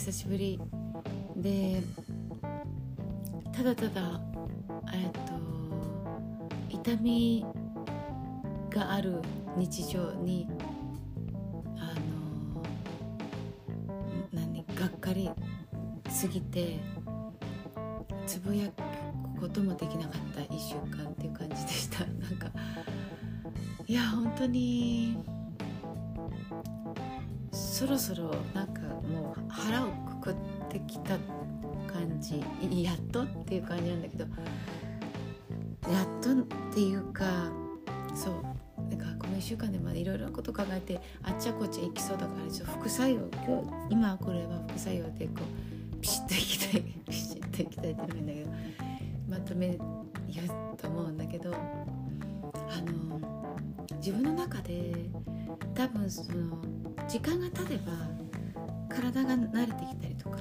久しぶり。でただただえっと痛みがある日常にあの何がっかりすぎてつぶやくこともできなかった1週間っていう感じでした。なんかいや本当にそろそろなんかもう腹をくくってきた感じ。やっとっていう感じなんだけど。やっとっていうかそう。なんかこの1週間でまでいろいろなこと考えてあっちゃこっちゃ行きそうだからちょっと副作用今日今これは副作用でこうピシッといきたい ピシッといきたいって言うんだけどまとめ言うと思うんだけどあの自分の中で多分その時間が経てば体が慣れてきたりとか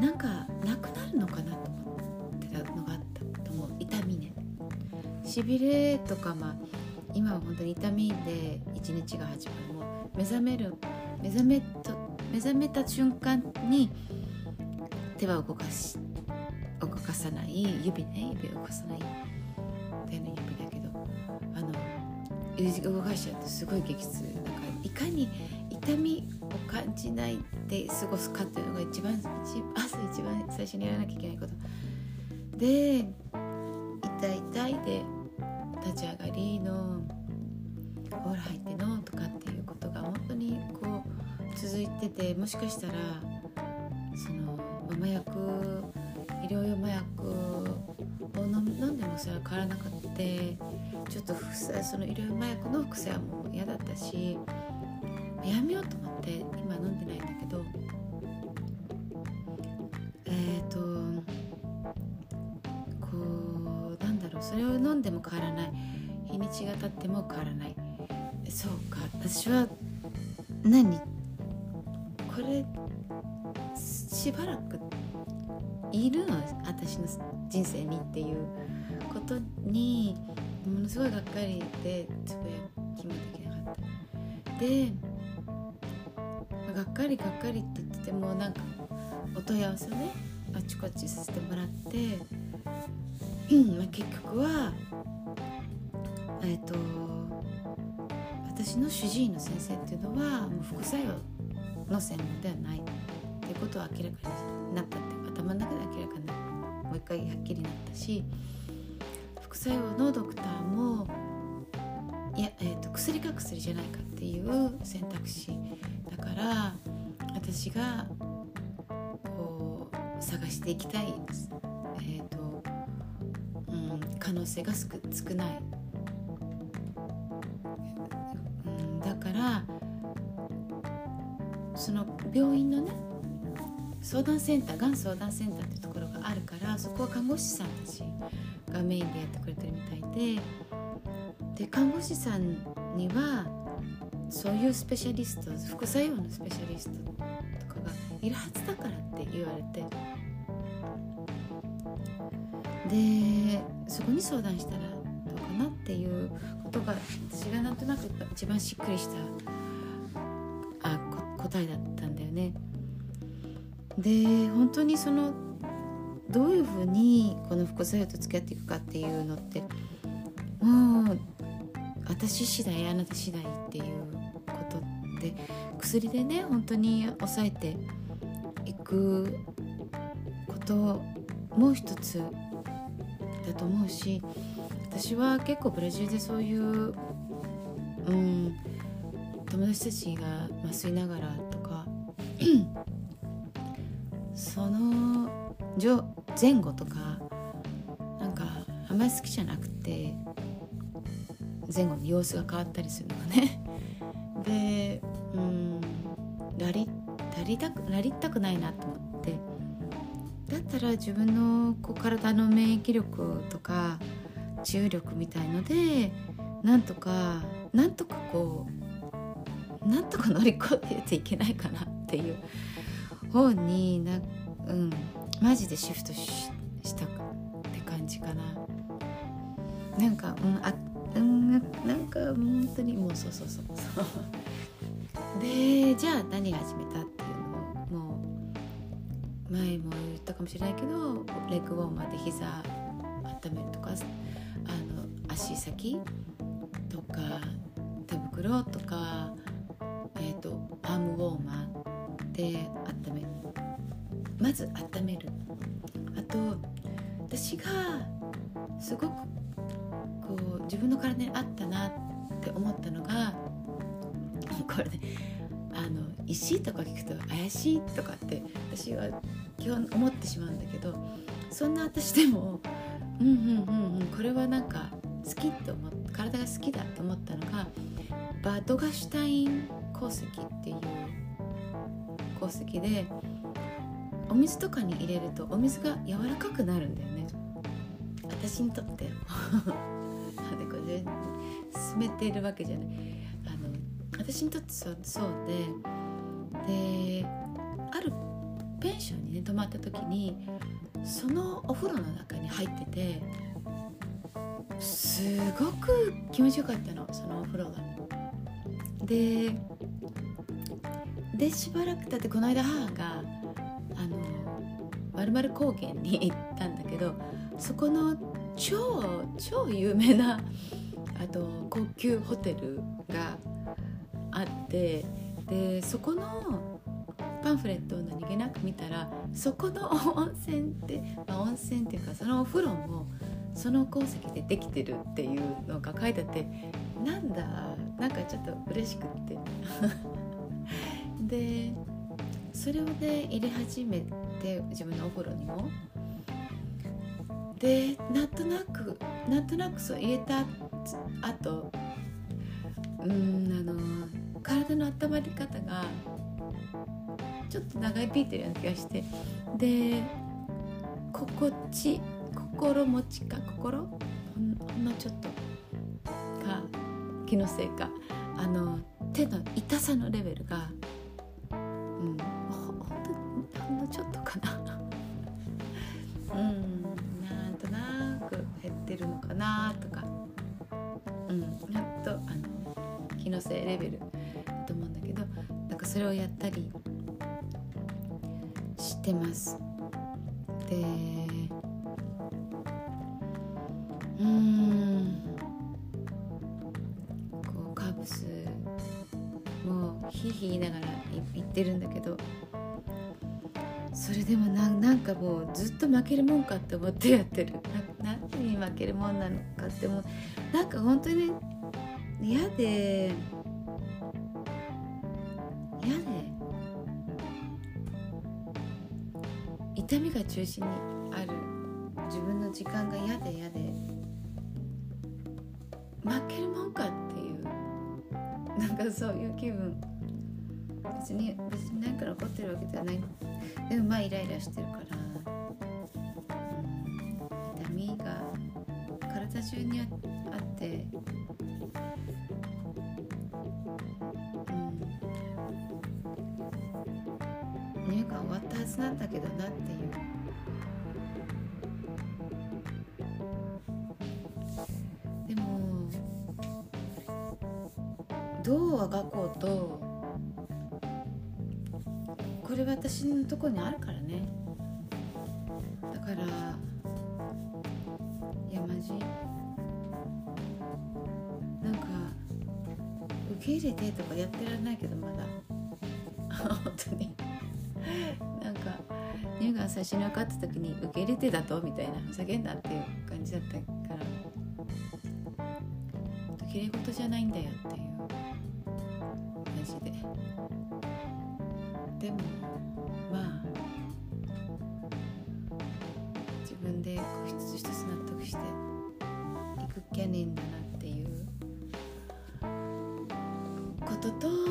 なんかなくなるのかなと思ってたのがあったと思う。痛みね。しびれとかまあ今は本当に痛みで一日が始まる。もう目覚める目覚めと目覚めた瞬間に手は動かし動かさない。指ね。指を動かさない。手の指だけど。あの動かしちゃうとすごい激痛。だからいかに痛みを感じないで過ごすかっていうのが一番朝一番最初にやらなきゃいけないことで痛い痛いで立ち上がりの「ほら入っての」とかっていうことが本当にこう続いててもしかしたらその麻薬医療用麻薬を飲んでもそれは変わらなかったちょっとその医療麻薬の副作用も嫌だったしやめようと思って今飲んでないんだけどえっ、ー、とこうなんだろうそれを飲んでも変わらない。日にちが経っても変わらない。そうか私は何？これしばらくいるの？私の人生にっていうことにものすごいがっかりでつぶやきもできなかった。でがっかりがっかりって言っててもなんかお問い合わせをねあちこちさせてもらって、まあ、結局はえっ、ー、と私の主治医の先生っていうのはもう副作用の専門ではないっていうことは明らかになったっていう頭の中で明らかになもう一回はっきりになったし副作用のドクターもいや、えーと、薬か薬じゃないかっていう選択肢から私がこう探していきたい、えーとうん、可能性が少ない、うん、だからその病院のね相談センターがん相談センターっていうところがあるからそこは看護師さんたちがメインでやってくれてるみたいでで看護師さんにはそういうスペシャリスト副作用のスペシャリストとかがいるはずだからって言われてでそこに相談したらどうかなっていうことが私がなんとなく一番しっくりしたあ答えだったんだよね。で本当にそのどういうふうにこの副作用と付き合っていくかっていうのってもう私次第あなた次第っていうことで薬でね本当に抑えていくこともう一つだと思うし私は結構ブラジルでそういう、うん、友達たちが麻酔ながらとか その前後とかなんかあんまり好きじゃなくて前後の様子が変わったりするのがね でうんラリラリたくラリったくないなと思ってだったら自分のこう体の免疫力とか治癒力みたいのでなんとかなんとかこうなんとか乗り越えていけないかなっていう方にな、うん、マジでシフトしたって感じかな。なんか、うん、あうんなんか本当にもうそうそうそうそう。でじゃあ何始めたっていうのも前も言ったかもしれないけどレッグウォーマーで膝温めるとかあの足先とか手袋とか、えーと、アームウォーマーで温めるまず温める。あと私がすごくこう自分の体に合ったなって思ったのがこれねあの石とか聞くと怪しいとかって私は基本思ってしまうんだけどそんな私でもうんうんうんうんこれはなんか好きって思っ体が好きだって思ったのがバッドガシュタイン鉱石っていう鉱石でお水とかに入れるとお水が柔らかくなるんだよね。私にとって。で進めているわけじゃないあの私にとってそうそうでであるペンションにね泊まった時にそのお風呂の中に入っててすごく気持ちよかったのそのお風呂が。ででしばらく経ってこの間母があのまるまる高原に行ったんだけどそこの超超有名なあと高級ホテルがあってでそこのパンフレットを何気なく見たらそこの温泉って、まあ、温泉っていうかそのお風呂もその鉱石でできてるっていうのが書いてあってなんだなんかちょっと嬉しくって。でそれをね入れ始めて自分のお風呂にも。でなんとなくなんとなくそう入れた後うんあの体の温まり方がちょっと長引いてるような気がして。で心地心持ちか心？ほんのちょっとか気のせいか。あの手の痛さのレベルがうんほほんのちょっとかな。うんなんとなく減ってるのかなとか。気のせいレベルだと思うんだけどなんかそれをやったりしてます。でうん。こうカブスもうひひい言いながら言ってるんだけどそれでもななんかもうずっと負けるもんかって思ってやってる。な何に負けるもんなのかってもなんか本当に嫌で。嫌で。痛みが中心にある。自分の時間が嫌で嫌で。負けるもんかっていう。なんかそういう気分。別に別に何から怒ってるわけじゃない。でもまあイライラしてるから、痛みが体中にあって終わったはずなんだけどなっていう。でもどうあがこうとこれ私のとこにあるからね。だからいやマジ。なんか受け入れてとかやってられないけどまだ。本当に。なんか乳がん最初に分かった時に受け入れてだとみたいな叫んだっていう感じだったからきれい事じゃないんだよっていう感じで。でもまあ自分で一つ一つ納得していくっきゃねえんだなっていうことと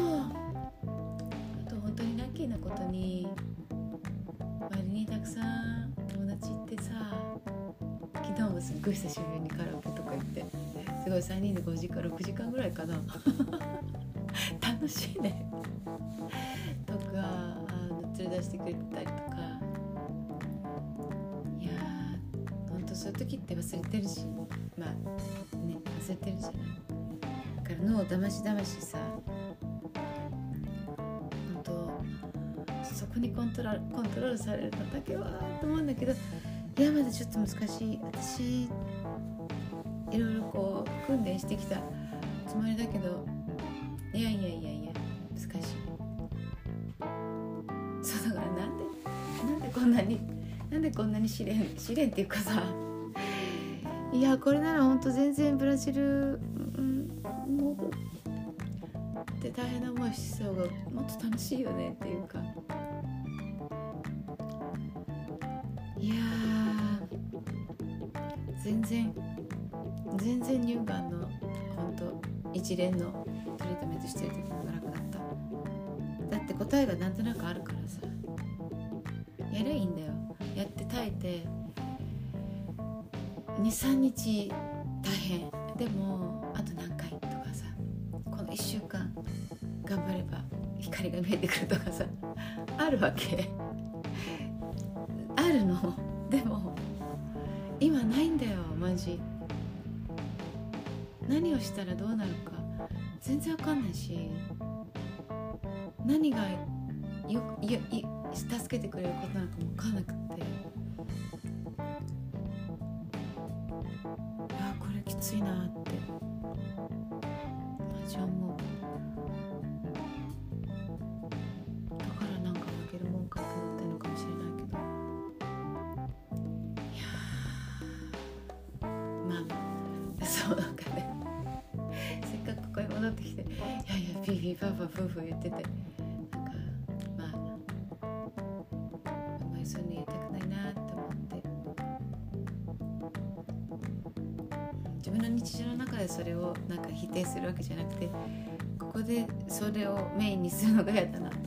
ごい久しぶりにカラオケとか行ってすごい3人で5時間6時間ぐらいかな。楽しいね。とかあの連れ出してくれたりとか。いやーほんとそういう時って忘れてるしまあね忘れてるじゃない。だから脳をだましだましさ本当そこにコントロールコントロールされるのだけはと思うんだけどいやまだちょっと難しい。私いろいろこう訓練してきたつもりだけど。いやいやいやいや難しい。そうだからなんでなんでこんなになんでこんなに試練試練っていうかさいやこれならほんと全然ブラジル、うん、もうって大変な思いしそうがもっと楽しいよねっていうか。然全然乳がんの本当一連のトリートメントしてる時の方が楽だった。だって答えがなんとなくあるからさ。やりゃいいんだよ。やって耐えて23日大変。でもあと何回とかさ。この1週間頑張れば光が見えてくるとかさ。あるわけ。あるの。し何をしたらどうなるか。全然わかんないし。何がよよよ助けてくれることなのかも分かんなくて。あこれきついなって。そうなんかね。せっかくここに戻ってきていやいやピーピーパーパー夫婦言っててなんかまああんまりそういうの言いたくないなって思って。自分の日常の中でそれをなんか否定するわけじゃなくてここでそれをメインにするのが嫌だな。って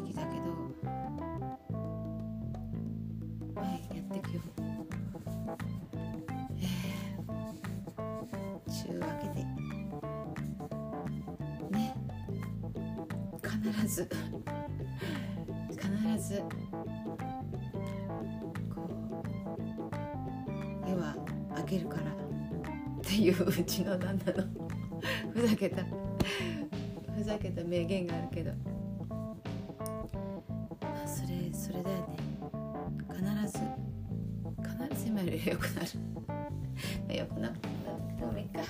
時期だけどはいやっていくよえー、ちゅうわけで。ね。必ず。必ず。こう絵はあげるから。っていううちの旦那のふざけたふざけた名言があるけど。それだよね。必ず。必ず今より良くなる。良くなくてもいいか。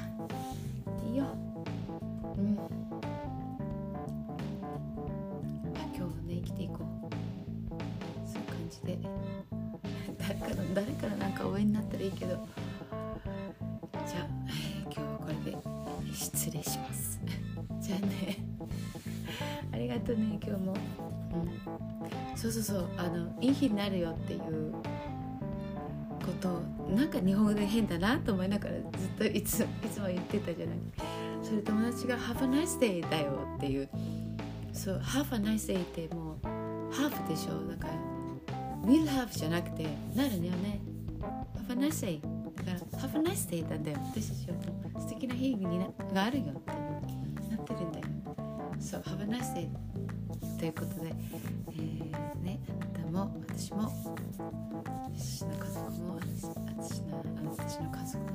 いいよ。うん。あ今日はね生きていこう。そういう感じで。誰かの誰からなんか応援になったらいいけど。じゃあ、今日はこれで失礼します。じゃあね。ありがとうね今日も、うん、そうそうそう。あのいい日になるよっていうことなんか日本語で変だなと思いながらずっといついつも言ってたじゃない。それ友達が「Have a nice day」だよっていう。そう「Have a nice day」ってもう「Have」でしょ。だから「will have」じゃなくてなるんだよね「Have a nice day」だから「Have a nice day」なんだよ。私たちはもう素敵な日にながあるよってなってるんだよ。そう Have a nice day ということで、えー、私も。私の家族も私私のあの私の家族